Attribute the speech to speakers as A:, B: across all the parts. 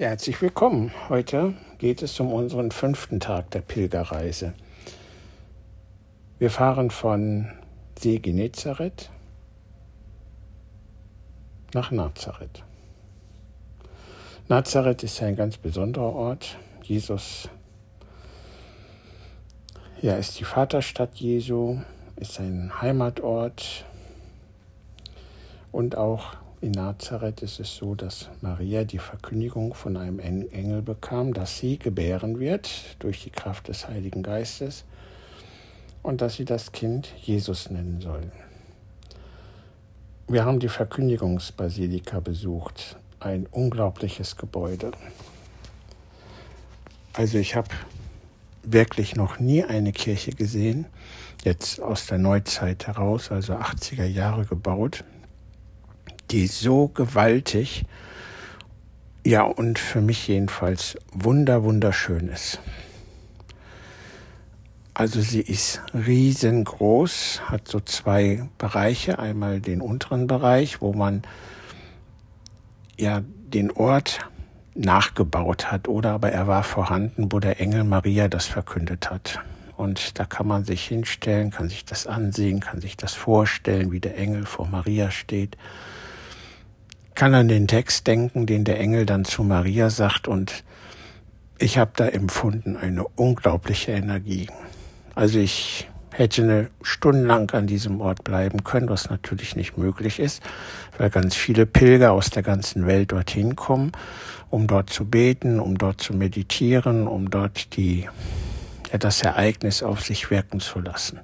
A: Herzlich willkommen. Heute geht es um unseren fünften Tag der Pilgerreise. Wir fahren von See Genezareth nach Nazareth. Nazareth ist ein ganz besonderer Ort. Jesus, ja, ist die Vaterstadt Jesu, ist ein Heimatort und auch in Nazareth ist es so, dass Maria die Verkündigung von einem Engel bekam, dass sie gebären wird durch die Kraft des Heiligen Geistes und dass sie das Kind Jesus nennen soll. Wir haben die Verkündigungsbasilika besucht, ein unglaubliches Gebäude. Also ich habe wirklich noch nie eine Kirche gesehen, jetzt aus der Neuzeit heraus, also 80er Jahre gebaut, die so gewaltig, ja, und für mich jedenfalls wunder, wunderschön ist. Also sie ist riesengroß, hat so zwei Bereiche. Einmal den unteren Bereich, wo man ja den Ort nachgebaut hat oder aber er war vorhanden, wo der Engel Maria das verkündet hat. Und da kann man sich hinstellen, kann sich das ansehen, kann sich das vorstellen, wie der Engel vor Maria steht kann an den Text denken, den der Engel dann zu Maria sagt und ich habe da empfunden eine unglaubliche Energie. Also ich hätte eine Stunde lang an diesem Ort bleiben können, was natürlich nicht möglich ist, weil ganz viele Pilger aus der ganzen Welt dorthin kommen, um dort zu beten, um dort zu meditieren, um dort die, ja, das Ereignis auf sich wirken zu lassen.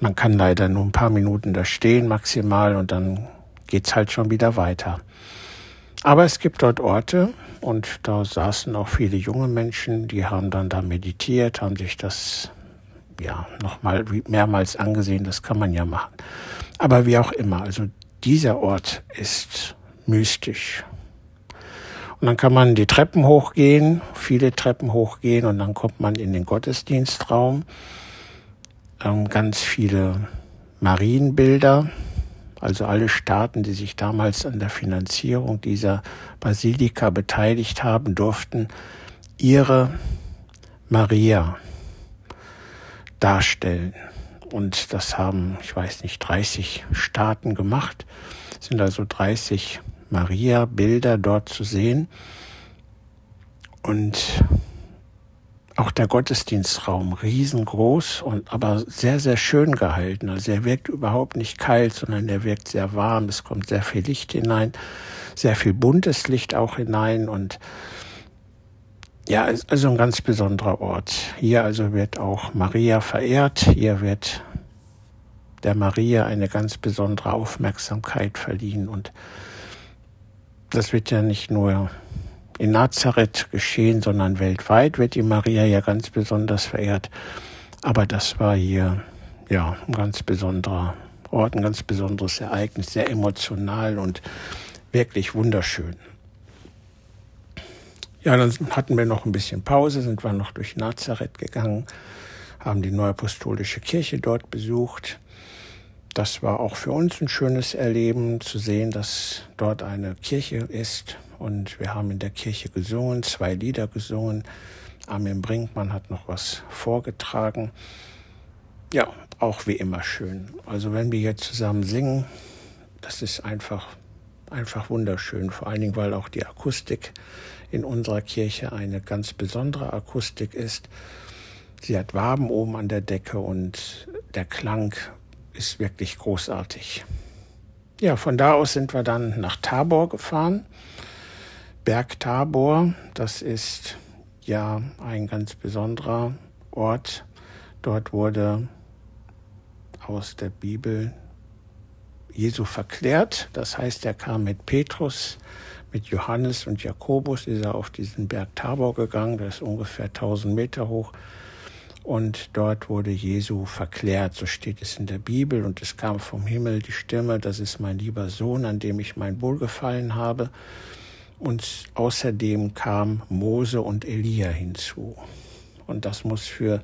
A: Man kann leider nur ein paar Minuten da stehen maximal und dann geht's halt schon wieder weiter. Aber es gibt dort Orte und da saßen auch viele junge Menschen, die haben dann da meditiert, haben sich das ja nochmal mehrmals angesehen, das kann man ja machen. Aber wie auch immer, also dieser Ort ist mystisch. Und dann kann man die Treppen hochgehen, viele Treppen hochgehen und dann kommt man in den Gottesdienstraum. Ähm, ganz viele Marienbilder, also alle Staaten, die sich damals an der Finanzierung dieser Basilika beteiligt haben, durften ihre Maria darstellen. Und das haben, ich weiß nicht, 30 Staaten gemacht. Es sind also 30 Maria-Bilder dort zu sehen. Und auch der Gottesdienstraum riesengroß und aber sehr, sehr schön gehalten. Also er wirkt überhaupt nicht kalt, sondern er wirkt sehr warm. Es kommt sehr viel Licht hinein, sehr viel buntes Licht auch hinein und ja, also ein ganz besonderer Ort. Hier also wird auch Maria verehrt. Hier wird der Maria eine ganz besondere Aufmerksamkeit verliehen und das wird ja nicht nur in Nazareth geschehen, sondern weltweit wird die Maria ja ganz besonders verehrt. Aber das war hier ja ein ganz besonderer Ort, ein ganz besonderes Ereignis, sehr emotional und wirklich wunderschön. Ja, dann hatten wir noch ein bisschen Pause, sind wir noch durch Nazareth gegangen, haben die Neuapostolische Kirche dort besucht. Das war auch für uns ein schönes Erleben, zu sehen, dass dort eine Kirche ist, und wir haben in der Kirche gesungen, zwei Lieder gesungen. Armin Brinkmann hat noch was vorgetragen. Ja, auch wie immer schön. Also wenn wir hier zusammen singen, das ist einfach, einfach wunderschön. Vor allen Dingen, weil auch die Akustik in unserer Kirche eine ganz besondere Akustik ist. Sie hat Waben oben an der Decke und der Klang ist wirklich großartig. Ja, von da aus sind wir dann nach Tabor gefahren. Berg Tabor, das ist ja ein ganz besonderer Ort. Dort wurde aus der Bibel Jesu verklärt. Das heißt, er kam mit Petrus, mit Johannes und Jakobus, ist er auf diesen Berg Tabor gegangen, der ist ungefähr 1000 Meter hoch. Und dort wurde Jesu verklärt, so steht es in der Bibel. Und es kam vom Himmel die Stimme, das ist mein lieber Sohn, an dem ich mein Wohlgefallen habe. Und außerdem kam Mose und Elia hinzu. Und das muss für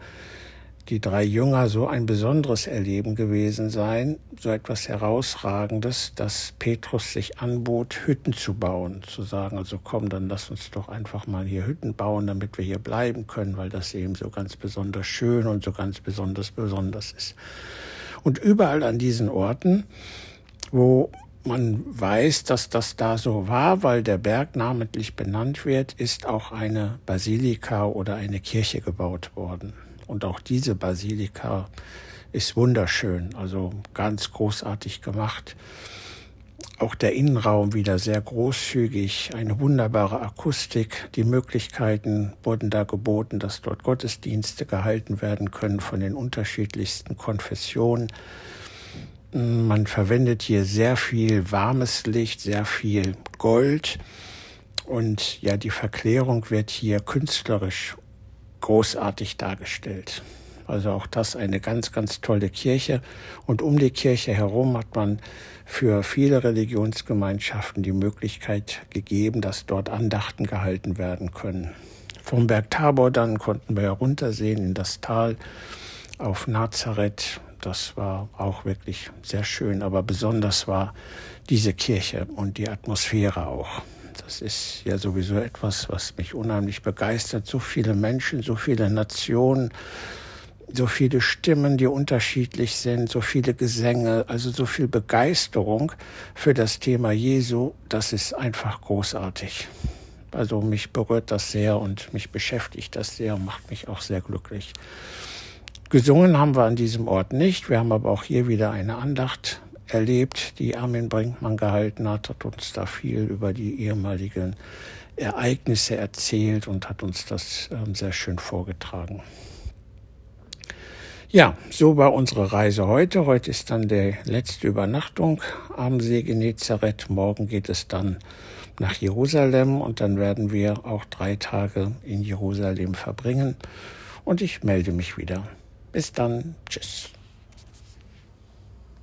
A: die drei Jünger so ein besonderes Erleben gewesen sein, so etwas Herausragendes, dass Petrus sich anbot, Hütten zu bauen, zu sagen, also komm, dann lass uns doch einfach mal hier Hütten bauen, damit wir hier bleiben können, weil das eben so ganz besonders schön und so ganz besonders besonders ist. Und überall an diesen Orten, wo man weiß, dass das da so war, weil der Berg namentlich benannt wird, ist auch eine Basilika oder eine Kirche gebaut worden. Und auch diese Basilika ist wunderschön, also ganz großartig gemacht. Auch der Innenraum wieder sehr großzügig, eine wunderbare Akustik. Die Möglichkeiten wurden da geboten, dass dort Gottesdienste gehalten werden können von den unterschiedlichsten Konfessionen. Man verwendet hier sehr viel warmes Licht, sehr viel Gold. Und ja, die Verklärung wird hier künstlerisch großartig dargestellt. Also auch das eine ganz, ganz tolle Kirche. Und um die Kirche herum hat man für viele Religionsgemeinschaften die Möglichkeit gegeben, dass dort Andachten gehalten werden können. Vom Berg Tabor dann konnten wir heruntersehen in das Tal auf Nazareth. Das war auch wirklich sehr schön, aber besonders war diese Kirche und die Atmosphäre auch. Das ist ja sowieso etwas, was mich unheimlich begeistert. So viele Menschen, so viele Nationen, so viele Stimmen, die unterschiedlich sind, so viele Gesänge, also so viel Begeisterung für das Thema Jesu, das ist einfach großartig. Also mich berührt das sehr und mich beschäftigt das sehr und macht mich auch sehr glücklich. Gesungen haben wir an diesem Ort nicht. Wir haben aber auch hier wieder eine Andacht erlebt, die Armin Brinkmann gehalten hat, hat uns da viel über die ehemaligen Ereignisse erzählt und hat uns das ähm, sehr schön vorgetragen. Ja, so war unsere Reise heute. Heute ist dann die letzte Übernachtung am See Genezareth. Morgen geht es dann nach Jerusalem und dann werden wir auch drei Tage in Jerusalem verbringen. Und ich melde mich wieder. Bis dann. Tschüss.